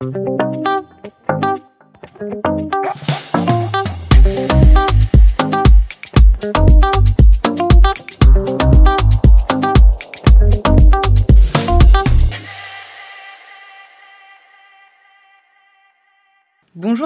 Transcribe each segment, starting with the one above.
Bonjour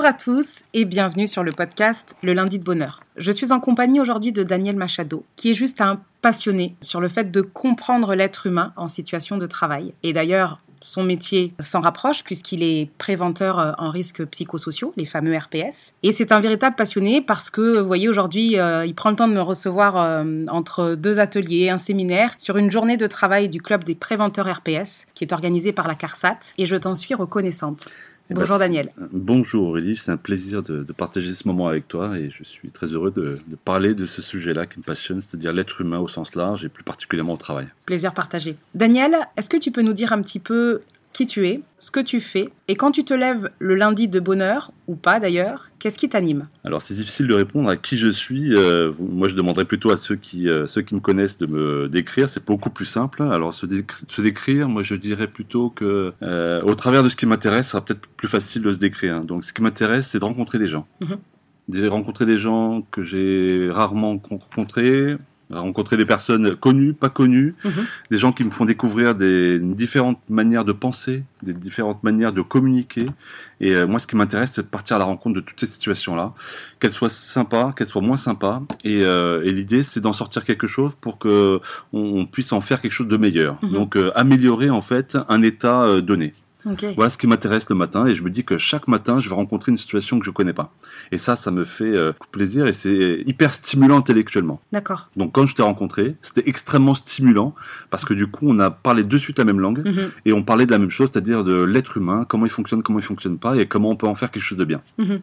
à tous et bienvenue sur le podcast Le lundi de bonheur. Je suis en compagnie aujourd'hui de Daniel Machado, qui est juste un passionné sur le fait de comprendre l'être humain en situation de travail. Et d'ailleurs, son métier s'en rapproche puisqu'il est préventeur euh, en risques psychosociaux, les fameux RPS. Et c'est un véritable passionné parce que, vous voyez, aujourd'hui, euh, il prend le temps de me recevoir euh, entre deux ateliers, un séminaire, sur une journée de travail du club des préventeurs RPS qui est organisé par la CARSAT. Et je t'en suis reconnaissante. Eh ben, Bonjour Daniel. Bonjour Aurélie, c'est un plaisir de, de, partager ce moment avec toi et je suis très heureux de, de parler de ce sujet-là qui me passionne, c'est-à-dire l'être humain au sens large et plus particulièrement au travail. Plaisir partagé. Daniel, est-ce que tu peux nous dire un petit peu qui tu es, ce que tu fais, et quand tu te lèves le lundi de bonheur, ou pas d'ailleurs, qu'est-ce qui t'anime? Alors c'est difficile de répondre à qui je suis. Euh, moi je demanderais plutôt à ceux qui, euh, ceux qui me connaissent de me décrire, c'est beaucoup plus simple. Alors se, dé se, décrire, moi je dirais plutôt que euh, au travers de ce qui m'intéresse, ça sera peut-être plus facile de se décrire. Donc ce qui m'intéresse, c'est de rencontrer des gens. Mm -hmm. J'ai rencontré des gens que j'ai rarement rencontrés, rencontrer des personnes connues, pas connues, mmh. des gens qui me font découvrir des différentes manières de penser, des différentes manières de communiquer. Et euh, moi, ce qui m'intéresse, c'est de partir à la rencontre de toutes ces situations-là, qu'elles soient sympas, qu'elles soient moins sympas. Et, euh, et l'idée, c'est d'en sortir quelque chose pour que on, puisse en faire quelque chose de meilleur. Mmh. Donc, euh, améliorer en fait un état donné. Okay. Voilà ce qui m'intéresse le matin et je me dis que chaque matin, je vais rencontrer une situation que je connais pas. Et ça, ça me fait euh, plaisir et c'est hyper stimulant intellectuellement. D'accord. Donc quand je t'ai rencontré, c'était extrêmement stimulant parce que du coup, on a parlé de suite la même langue mm -hmm. et on parlait de la même chose, c'est-à-dire de l'être humain, comment il fonctionne, comment il fonctionne pas et comment on peut en faire quelque chose de bien. Mm -hmm.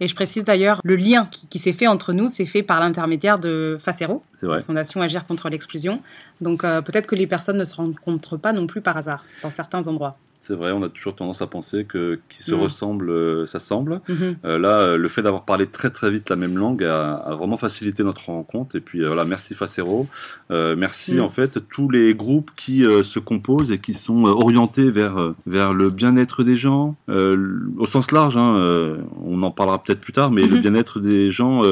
Et je précise d'ailleurs, le lien qui, qui s'est fait entre nous, c'est fait par l'intermédiaire de Facero. Fondation Agir contre l'exclusion. Donc euh, peut-être que les personnes ne se rencontrent pas non plus par hasard dans certains endroits. C'est vrai, on a toujours tendance à penser que qui se mmh. ressemble euh, s'assemble. Mmh. Euh, là, le fait d'avoir parlé très très vite la même langue a, a vraiment facilité notre rencontre. Et puis euh, voilà, merci Facero, merci mmh. en fait tous les groupes qui se composent et qui sont orientés vers vers le bien-être des gens, au sens large. Hein, on en parlera peut-être plus tard, mais le bien-être des gens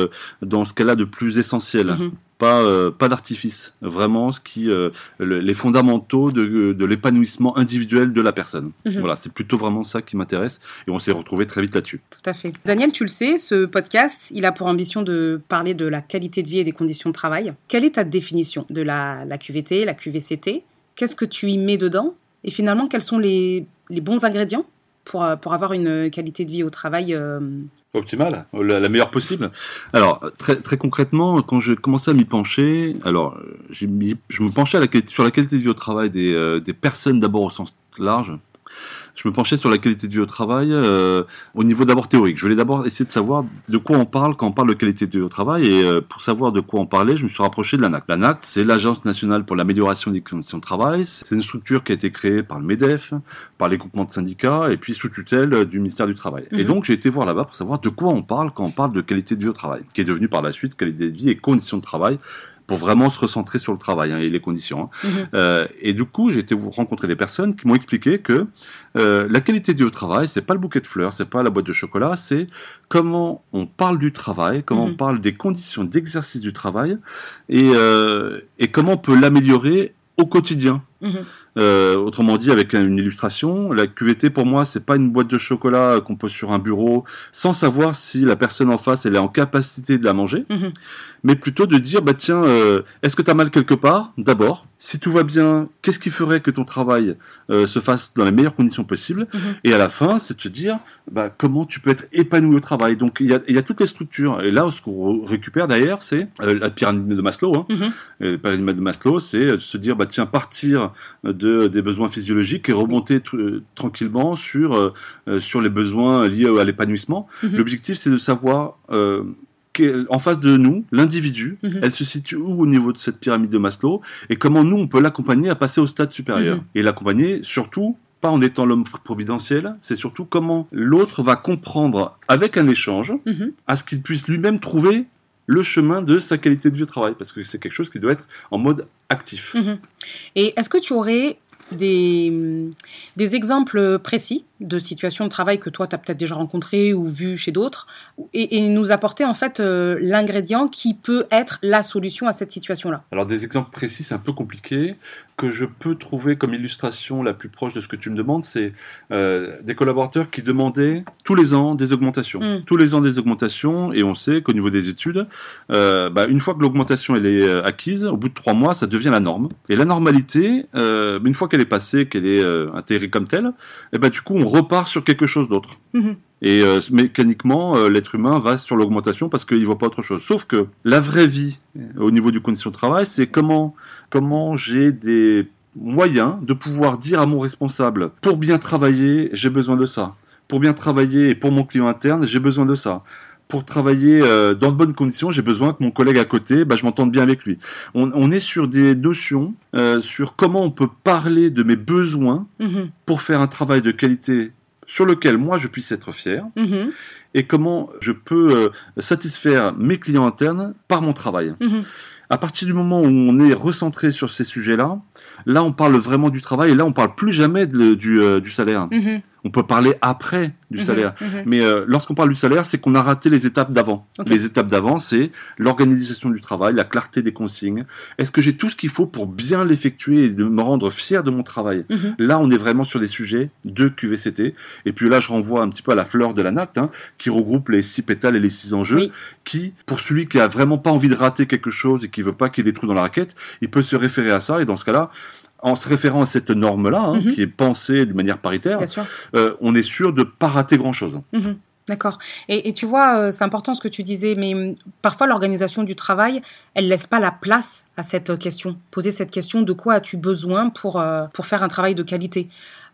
dans ce qu'elle a de plus essentiel pas, euh, pas d'artifice, vraiment ce qui, euh, le, les fondamentaux de, de l'épanouissement individuel de la personne. Mhm. Voilà, c'est plutôt vraiment ça qui m'intéresse et on s'est retrouvé très vite là-dessus. Tout à fait. Daniel, tu le sais, ce podcast, il a pour ambition de parler de la qualité de vie et des conditions de travail. Quelle est ta définition de la, la QVT, la QVCT Qu'est-ce que tu y mets dedans? Et finalement, quels sont les, les bons ingrédients? Pour, pour avoir une qualité de vie au travail euh, optimale, la, la, meilleure possible. Alors très, très concrètement, quand je commençais à m'y pencher, alors je me penchais à la, sur la qualité de vie au travail des, euh, des personnes d'abord au sens large. Je me penchais sur la qualité de vie au travail euh, au niveau d'abord théorique. Je voulais d'abord essayer de savoir de quoi on parle quand on parle de qualité de vie au travail. Et euh, pour savoir de quoi on parlait, je me suis rapproché de l'ANACT. L'ANACT, c'est l'Agence nationale pour l'amélioration des conditions de travail. C'est une structure qui a été créée par le MEDEF, par les groupements de syndicats et puis sous tutelle du ministère du Travail. Mhm. Mmh. Et donc j'ai été voir là-bas pour savoir de quoi on parle quand on parle de qualité de vie au travail, qui est devenu par la suite qualité de vie et conditions de travail pour vraiment se recentrer sur le travail hein, et les conditions. Hein. Mmh. Euh, et du coup, j'ai été rencontrer des personnes qui m'ont expliqué que euh, la qualité du travail, c'est pas le bouquet de fleurs, c'est pas la boîte de chocolat, c'est comment on parle du travail, comment Mhm. on parle des conditions d'exercice du travail et, euh, et comment on peut l'améliorer au quotidien. Mhm. Euh, autrement dit, avec une illustration, la QVT pour moi, c'est pas une boîte de chocolat qu'on pose sur un bureau sans savoir si la personne en face elle est en capacité de la manger, Mhm. mais plutôt de dire bah tiens, euh, est-ce que tu as mal quelque part? D'abord, si tout va bien, qu'est-ce qui ferait que ton travail euh, se fasse dans les meilleures conditions possibles? Mhm. Et à la fin, c'est de se dire bah, comment tu peux être épanoui au travail? Donc il y a, y a toutes les structures. Et là, ce qu'on récupère d'ailleurs, c'est la pyramide de Maslow. Hein. La pyramide de Maslow, c'est de se dire bah tiens, partir de, des besoins physiologiques et remonter euh, tranquillement sur, euh, sur les besoins liés à l'épanouissement. Mhm. L'objectif, c'est de savoir euh, en face de nous, l'individu, Mhm. elle se situe où au niveau de cette pyramide de Maslow et comment nous, on peut l'accompagner à passer au stade supérieur. Mhm. Et l'accompagner surtout pas en étant l'homme providentiel, c'est surtout comment l'autre va comprendre avec un échange à ce qu'il puisse lui-même trouver le chemin de sa qualité de vie au travail, parce que c'est quelque chose qui doit être en mode actif. Mhm. Et est-ce que tu aurais des, des exemples précis de situations de travail que toi, tu as peut-être déjà rencontrées ou vues chez d'autres, et, et nous apporter en fait euh, l'ingrédient qui peut être la solution à cette situation-là. Alors des exemples précis, c'est un peu compliqué. Que je peux trouver comme illustration la plus proche de ce que tu me demandes, c'est euh, des collaborateurs qui demandaient tous les ans des augmentations. Mm. Tous les ans des augmentations, et on sait qu'au niveau des études, euh, bah, une fois que l'augmentation elle est acquise, au bout de trois mois, ça devient la norme. Et la normalité, une fois qu'elle est passée, qu'elle est intégrée comme telle, et ben du coup on repart sur quelque chose d'autre. Mhm. Et euh, mécaniquement, euh, l'être humain va sur l'augmentation parce qu'il voit pas autre chose. Sauf que la vraie vie, euh, au niveau du condition de travail, c'est comment comment j'ai des moyens de pouvoir dire à mon responsable pour bien travailler, j'ai besoin de ça. Pour bien travailler et pour mon client interne, j'ai besoin de ça. Pour travailler euh, dans de bonnes conditions, j'ai besoin que mon collègue à côté, bah, je m'entende bien avec lui. On, on est sur des notions euh, sur comment on peut parler de mes besoins Mhm. pour faire un travail de qualité sur lequel moi je puisse être fier Mhm. et comment je peux euh, satisfaire mes clients internes par mon travail. Mhm. À partir du moment où on est recentré sur ces sujets-là, là on parle vraiment du travail et là on parle plus jamais de- du, euh, du salaire. On peut parler après du Mhm. salaire. Mhm. Mais euh, lorsqu'on parle du salaire, c'est qu'on a raté les étapes d'avant. Les étapes d'avant, c'est l'organisation du travail, la clarté des consignes. Est-ce que j'ai tout ce qu'il faut pour bien l'effectuer et de me rendre fier de mon travail? Mhm. Là, on est vraiment sur des sujets de QVCT. Et puis là, je renvoie un petit peu à la fleur de la NACT, hein, qui regroupe les six pétales et les six enjeux, Oui. qui, pour celui qui a vraiment pas envie de rater quelque chose et qui veut pas qu'il y ait des trous dans la raquette, il peut se référer à ça. Et dans ce cas-là, en se référant à cette norme-là, hein, Mhm. qui est pensée de manière paritaire, euh, on est sûr de pas rater grand-chose. Mhm. D'accord. Et, et tu vois, euh, c'est important ce que tu disais, mais hum, parfois l'organisation du travail, elle laisse pas la place à cette euh, question. Poser cette question de quoi as-tu besoin pour, euh, pour faire un travail de qualité?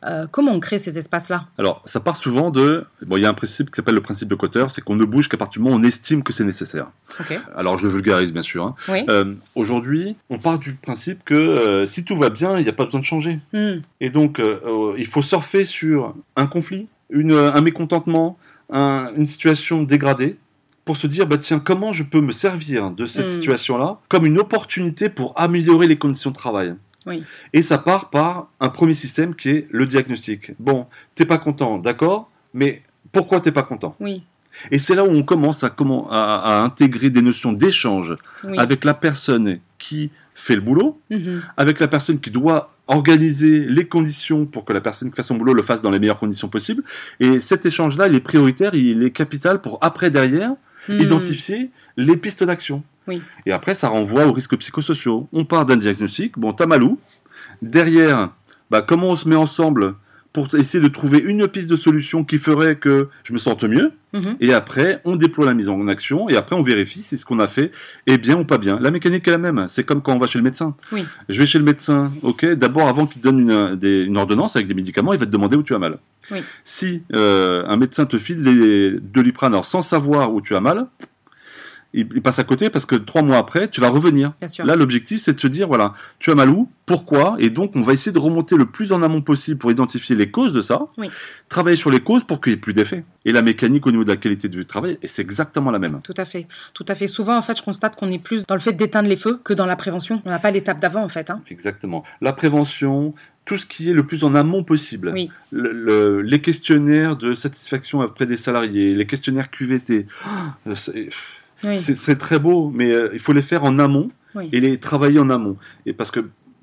Euh, Comment on crée ces espaces-là? Alors, ça part souvent de... Bon, il y a un principe qui s'appelle le principe de Cotter, c'est qu'on ne bouge qu'à partir du moment où on estime que c'est nécessaire. Ok. Alors, je le vulgarise, bien sûr. hein. Oui. Euh, Aujourd'hui, on part du principe que euh, si tout va bien, il n'y a pas besoin de changer. Hmm. Et donc, il faut surfer sur un conflit, une, un mécontentement, un- une situation dégradée, pour se dire, bah tiens, comment je peux me servir de cette Mm. situation-là comme une opportunité pour améliorer les conditions de travail. Oui. Et ça part par un premier système qui est le diagnostic. Bon, t'es pas content, d'accord, mais pourquoi t'es pas content? Oui. Et c'est là où on commence à, comment, à, à intégrer des notions d'échange Oui. avec la personne qui fait le boulot, Mhm. avec la personne qui doit organiser les conditions pour que la personne qui fait son boulot le fasse dans les meilleures conditions possibles. Et cet échange-là, il est prioritaire, il est capital pour après, derrière, Hmm. identifier les pistes d'action. Oui. Et après, ça renvoie aux risques psychosociaux. On part d'un diagnostic, bon, t'as malou. Derrière, bah, comment on se met ensemble pour essayer de trouver une piste de solution qui ferait que je me sente mieux. Mhm. Et après, on déploie la mise en action et après, on vérifie si ce qu'on a fait est bien ou pas bien. La mécanique est la même. C'est comme quand on va chez le médecin. Oui. Je vais chez le médecin, ok? D'abord, avant qu'il te donne une, des- une ordonnance avec des médicaments, il va te demander où tu as mal. Oui. Si euh, un médecin te file les, de l'iprane sans savoir où tu as mal, il, il passe à côté parce que trois mois après, tu vas revenir. Là, l'objectif, c'est de se dire, voilà, tu as mal où, pourquoi, et donc on va essayer de remonter le plus en amont possible pour identifier les causes de ça, Oui. travailler sur les causes pour qu'il n'y ait plus d'effet. Et la mécanique au niveau de la qualité du travail, et c'est exactement la même. Tout à fait. Tout à fait. Souvent, en fait, je constate qu'on est plus dans le fait d'éteindre les feux que dans la prévention. On n'a pas l'étape d'avant, en fait. hein. Exactement. La prévention, tout ce qui est le plus en amont possible. Oui. Le- le- les questionnaires de satisfaction auprès des salariés, les questionnaires QVT, c'est Oui. c'est- très beau, mais euh, il faut les faire en amont Oui. et les travailler en amont. Et parce que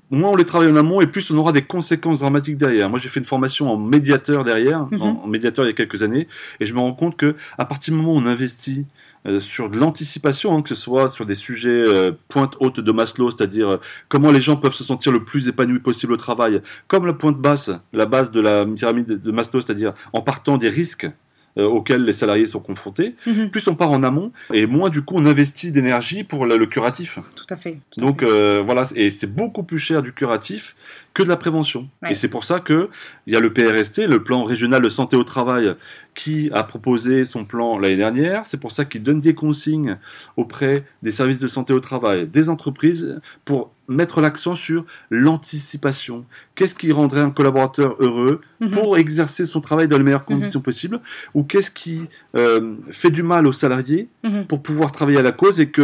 moins on les travaille en amont, et plus on aura des conséquences dramatiques derrière. Moi, j'ai fait une formation en médiateur derrière, Mhm. en, en médiateur il y a quelques années, et je me rends compte que à partir du moment où on investit euh, sur de l'anticipation, hein, que ce soit sur des sujets euh, pointe haute de Maslow, c'est-à-dire euh, comment les gens peuvent se sentir le plus épanoui possible au travail, comme la pointe basse, la base de la pyramide de Maslow, c'est-à-dire en partant des risques euh, auxquels les salariés sont confrontés, Mhm. plus on part en amont, et moins du coup on investit d'énergie pour le, le curatif. Tout à fait. tout à Donc fait. euh, voilà, et c'est beaucoup plus cher du curatif que de la prévention. Ouais. Et c'est pour ça que il y a le PRST, le plan régional de santé au travail, qui a proposé son plan l'année dernière. C'est pour ça qu'il donne des consignes auprès des services de santé au travail, des entreprises, pour mettre l'accent sur l'anticipation. Qu'est-ce qui rendrait un collaborateur heureux Mhm. pour exercer son travail dans les meilleures conditions possibles? Ou qu'est-ce qui euh, fait du mal aux salariés Mhm. pour pouvoir travailler à la cause et qu'il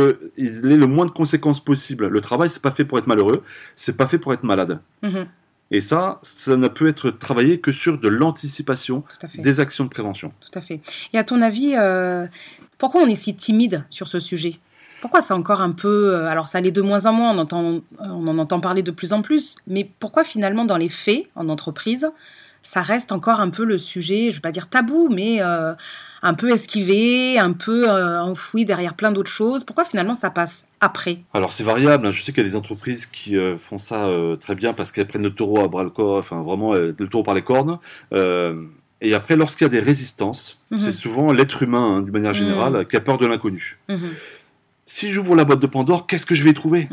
ait le moins de conséquences possible Le travail, c'est pas fait pour être malheureux, c'est pas fait pour être malade. Et ça, ça ne peut être travaillé que sur de l'anticipation des actions de prévention. Tout à fait. Et à ton avis, euh, pourquoi on est si timide sur ce sujet? Pourquoi c'est encore un peu... euh, alors ça l'est de moins en moins, on, entend, on en entend parler de plus en plus, mais pourquoi finalement dans les faits, en entreprise, ça reste encore un peu le sujet, je ne vais pas dire tabou, mais euh, un peu esquivé, un peu euh, enfoui derrière plein d'autres choses Pourquoi finalement ça passe après? Alors c'est variable, hein. je sais qu'il y a des entreprises qui euh, font ça très bien parce qu'elles prennent le taureau à bras le corps, enfin vraiment le taureau par les cornes. Et après, lorsqu'il y a des résistances, Mhm. c'est souvent l'être humain, hein, d'une manière générale, Mhm. qui a peur de l'inconnu. Mhm, Si j'ouvre la boîte de Pandore, qu'est-ce que je vais y trouver?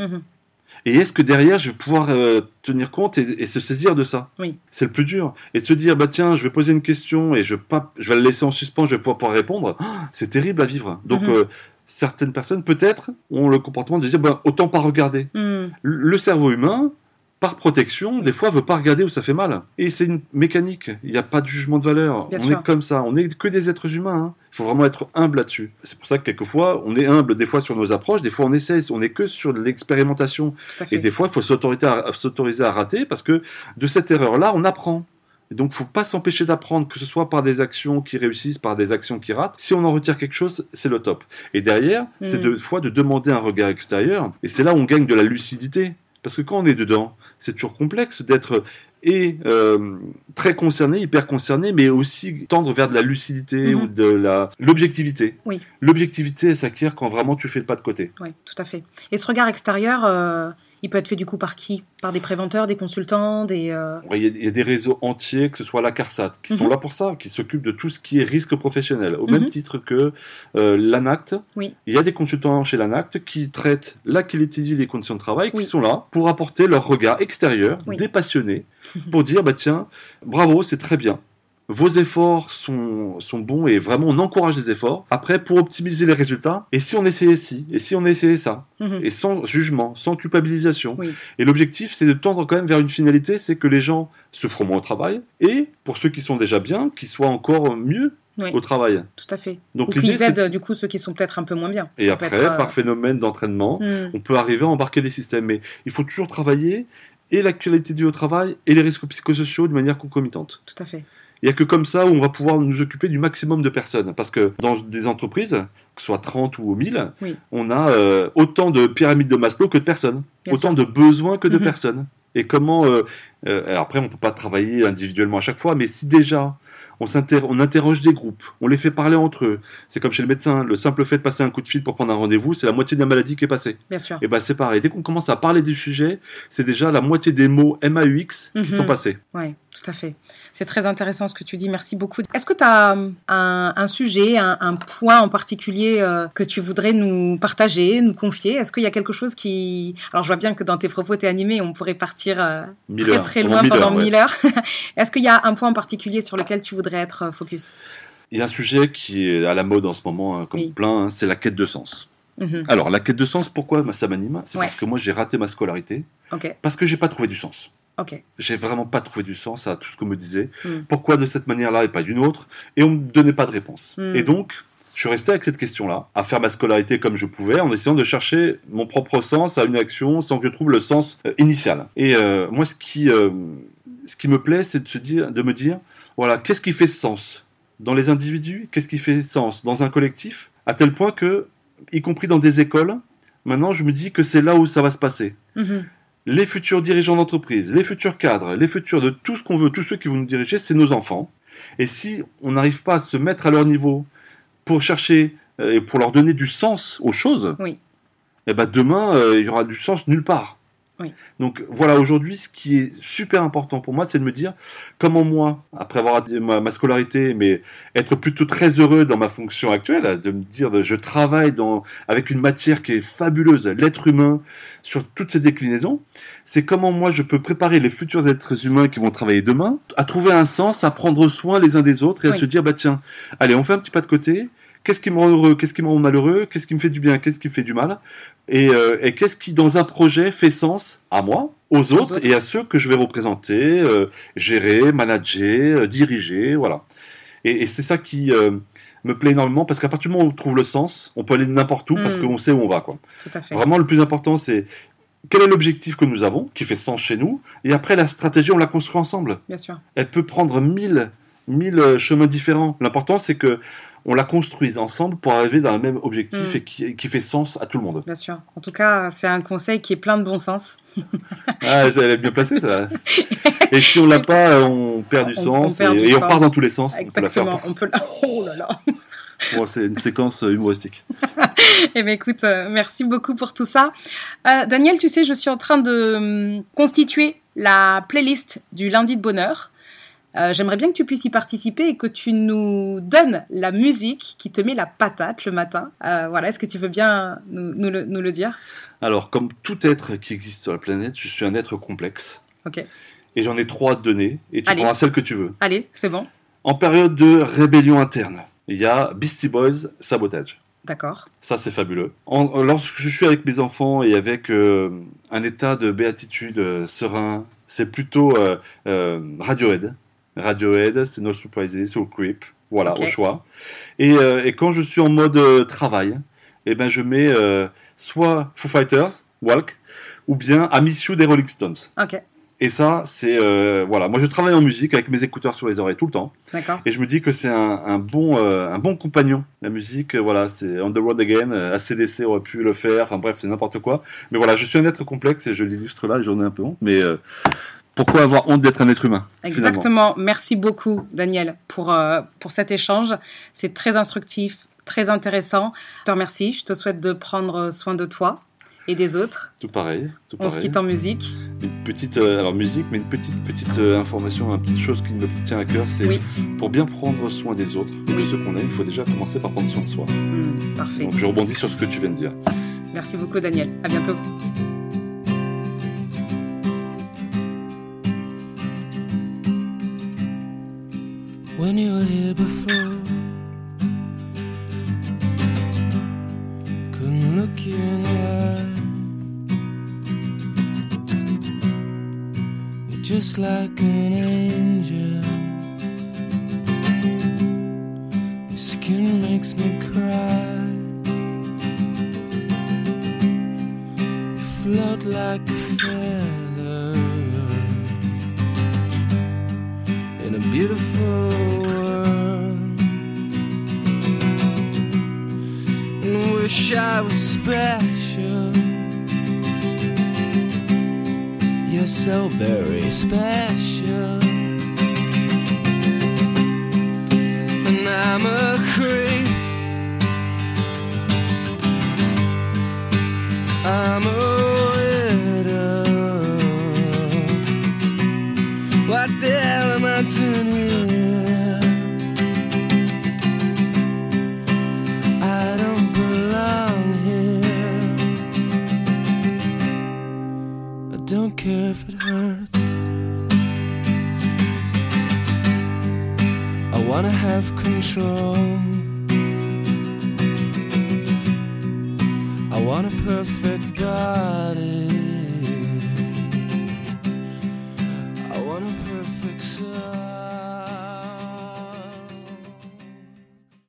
Et est-ce que derrière, je vais pouvoir euh, tenir compte et, et se saisir de ça Oui. C'est le plus dur. Et de se dire, bah tiens, je vais poser une question et je, pas, je vais la laisser en suspens, je vais pouvoir, pouvoir répondre. Ah, c'est terrible à vivre. Donc, Mhm. euh, certaines personnes, peut-être, ont le comportement de dire, bah, autant pas regarder. Mhm. Le cerveau humain, par protection, des fois, veut pas regarder où ça fait mal. Et c'est une mécanique. Il n'y a pas de jugement de valeur. Bien on sûr. est comme ça. On n'est que des êtres humains. hein. Il faut vraiment être humble là-dessus. C'est pour ça que quelquefois, on est humble des fois sur nos approches, des fois on essaie. On n'est que sur l'expérimentation. Et des fois, il faut s'autoriser à, à s'autoriser à rater parce que de cette erreur-là, on apprend. Et donc, faut pas s'empêcher d'apprendre, que ce soit par des actions qui réussissent, par des actions qui ratent. Si on en retire quelque chose, c'est le top. Et derrière, c'est Mm. deux fois de demander un regard extérieur. Et c'est là où on gagne de la lucidité. Parce que quand on est dedans, c'est toujours complexe d'être et euh, très concerné, hyper concerné, mais aussi tendre vers de la lucidité Mhm. ou de la l'objectivité. Oui. L'objectivité, s'acquiert quand vraiment tu fais le pas de côté. Oui, tout à fait. Et ce regard extérieur, euh, il peut être fait du coup par qui? Par des préventeurs, des consultants, des... euh, Il y, a, il y a des réseaux entiers, que ce soit la CARSAT, qui sont Mhm. là pour ça, qui s'occupent de tout ce qui est risque professionnel, au Mhm. même titre que euh, l'ANACT. Oui. Il y a des consultants chez l'ANACT qui traitent la qualité de vie et les conditions de travail, qui Oui. sont là pour apporter leur regard extérieur, Oui. des passionnés, pour dire, bah tiens, bravo, c'est très bien. Vos efforts sont, sont bons et vraiment on encourage les efforts. Après, pour optimiser les résultats, et si on essayait ci, et si on essayait ça, mhm. et sans jugement, sans culpabilisation. Oui. Et l'objectif, c'est de tendre quand même vers une finalité, c'est que les gens se feront moins au travail, et pour ceux qui sont déjà bien, qu'ils soient encore mieux Oui. au travail. Tout à fait. Donc Ou qu'ils aident du coup ceux qui sont peut-être un peu moins bien. Et après, être, euh, par phénomène d'entraînement, hmm, on peut arriver à embarquer des systèmes. Mais il faut toujours travailler et la qualité de vie au travail et les risques psychosociaux de manière concomitante. Tout à fait. Il n'y a que comme ça où on va pouvoir nous occuper du maximum de personnes. Parce que dans des entreprises, que ce soit 30 ou 1000, Oui. on a euh, autant de pyramides de Maslow que de personnes. Bien autant sûr. de besoins que de Mhm. personnes. Et comment... euh, euh, alors après, on ne peut pas travailler individuellement à chaque fois, mais si déjà on, on interroge des groupes, on les fait parler entre eux, c'est comme chez le médecin, le simple fait de passer un coup de fil pour prendre un rendez-vous, c'est la moitié de la maladie qui est passée. Bien sûr. Et ben c'est pareil, dès qu'on commence à parler du sujet, c'est déjà la moitié des mots MAUX qui Mhm. sont passés. Oui, tout à fait. C'est très intéressant ce que tu dis. Merci beaucoup. Est-ce que tu as un, un sujet, un, un point en particulier euh, que tu voudrais nous partager, nous confier? Est-ce qu'il y a quelque chose qui... Alors je vois bien que dans tes propos, tu es animé, on pourrait partir euh, très heures. très Pendant loin mille pendant heures, ouais. mille heures. Est-ce qu'il y a un point en particulier sur lequel tu voudrais être euh, focus? Il y a un sujet qui est à la mode en ce moment, hein, comme Oui. plein, hein, c'est la quête de sens. Mhm. Alors, la quête de sens, pourquoi ça m'anime? C'est Ouais. parce que moi, j'ai raté ma scolarité, parce que j'ai pas trouvé du sens. J'ai vraiment pas trouvé du sens à tout ce qu'on me disait. Mm. Pourquoi de cette manière-là et pas d'une autre? Et on me donnait pas de réponse. Mm. Et donc, je suis resté avec cette question-là, à faire ma scolarité comme je pouvais, en essayant de chercher mon propre sens à une action sans que je trouve le sens euh, initial. Et euh, moi, ce qui, euh, ce qui me plaît, c'est de, se dire, de me dire, voilà, qu'est-ce qui fait sens dans les individus? Qu'est-ce qui fait sens dans un collectif? À tel point que, y compris dans des écoles, maintenant, je me dis que c'est là où ça va se passer Mhm. Les futurs dirigeants d'entreprise, les futurs cadres, les futurs de tout ce qu'on veut, tous ceux qui vont nous diriger, c'est nos enfants. Et si on n'arrive pas à se mettre à leur niveau pour chercher euh, et pour leur donner du sens aux choses, Oui. eh ben demain, euh, il y aura du sens nulle part. Oui. Donc voilà, aujourd'hui, ce qui est super important pour moi, c'est de me dire comment moi, après avoir ma, scolarité, mais être plutôt très heureux dans ma fonction actuelle, de me dire je travaille dans, avec une matière qui est fabuleuse, l'être humain, sur toutes ses déclinaisons, c'est comment moi je peux préparer les futurs êtres humains qui vont travailler demain à trouver un sens, à prendre soin les uns des autres et à se dire bah tiens, allez, on fait un petit pas de côté. Qu'est-ce qui me rend heureux? Qu'est-ce qui me rend malheureux? Qu'est-ce qui me fait du bien? Qu'est-ce qui me fait du mal? Et, euh, et qu'est-ce qui, dans un projet, fait sens à moi, aux autres, et à ceux que je vais représenter, euh, gérer, manager, euh, diriger, voilà. Et, et c'est ça qui me plaît énormément parce qu'à partir du moment où on trouve le sens, on peut aller n'importe où parce Mm. qu'on sait où on va, quoi. Tout à fait. Vraiment, le plus important, c'est quel est l'objectif que nous avons, qui fait sens chez nous, et après la stratégie, on la construit ensemble. Bien sûr. Elle peut prendre mille, mille chemins différents. L'important, c'est que on la construise ensemble pour arriver dans le même objectif Mm. et qui, qui fait sens à tout le monde. Bien sûr. En tout cas, c'est un conseil qui est plein de bon sens. Ah, elle est bien placée, ça. Et si on l'a pas, on perd du On- sens on perd et, du et on part dans tous les sens. On peut la faire Exactement. On peut. la- Oh là là. Bon, c'est une séquence euh, humoristique. Eh bien, écoute, euh, merci beaucoup pour tout ça. Euh, Daniel, tu sais, je suis en train de hum, constituer la playlist du lundi de bonheur. Euh, J'aimerais bien que tu puisses y participer et que tu nous donnes la musique qui te met la patate le matin. Euh, voilà, est-ce que tu veux bien nous, nous le, nous le dire? Alors, comme tout être qui existe sur la planète, je suis un être complexe. Ok. Et j'en ai trois à te donner. Et tu Allez. prendras celle que tu veux. Allez, c'est bon. En période de rébellion interne, il y a Beastie Boys, Sabotage. D'accord. Ça, c'est fabuleux. En- lorsque je suis avec mes enfants et avec euh, un état de béatitude euh, serein, c'est plutôt euh, euh, Radiohead. Radiohead, c'est No Surprises, Soul Creep. Voilà, au choix. Et, euh, et quand je suis en mode euh, travail, eh ben, je mets euh, soit Foo Fighters, Walk, ou bien Amici des Rolling Stones. Ok. Et ça, c'est... voilà, moi je travaille en musique avec mes écouteurs sur les oreilles tout le temps. D'accord. Et je me dis que c'est un, un bon, un bon compagnon. La musique, voilà, c'est On the Road Again. ACDC aurait pu le faire. Enfin bref, c'est n'importe quoi. Mais voilà, je suis un être complexe et je l'illustre là. J'en ai un peu honte. Mais pourquoi avoir honte d'être un être humain finalement Exactement. Merci beaucoup, Daniel, pour, euh, pour cet échange. C'est très instructif, très intéressant. Je te remercie. Je te souhaite de prendre soin de toi et des autres. Tout pareil. Tout On se pareil. quitte en musique. Une petite, euh, alors musique, mais une petite, petite euh, information, une petite chose qui me tient à cœur, c'est Oui. pour bien prendre soin des autres, et Oui. de ceux qu'on aime, il faut déjà commencer par prendre soin de soi. Hmm, parfait. Donc je rebondis sur ce que tu viens de dire. Merci beaucoup, Daniel. À bientôt. When you were here before. Couldn't look you in the eye. You're just like an angel. Your skin makes me cry. You float like a feather a beautiful world. And wish I was special. You're so very special. And I'm a creep. I'm a Hell am I don't belong here. I don't care if it hurts. I wanna have control. I want a perfect body. good.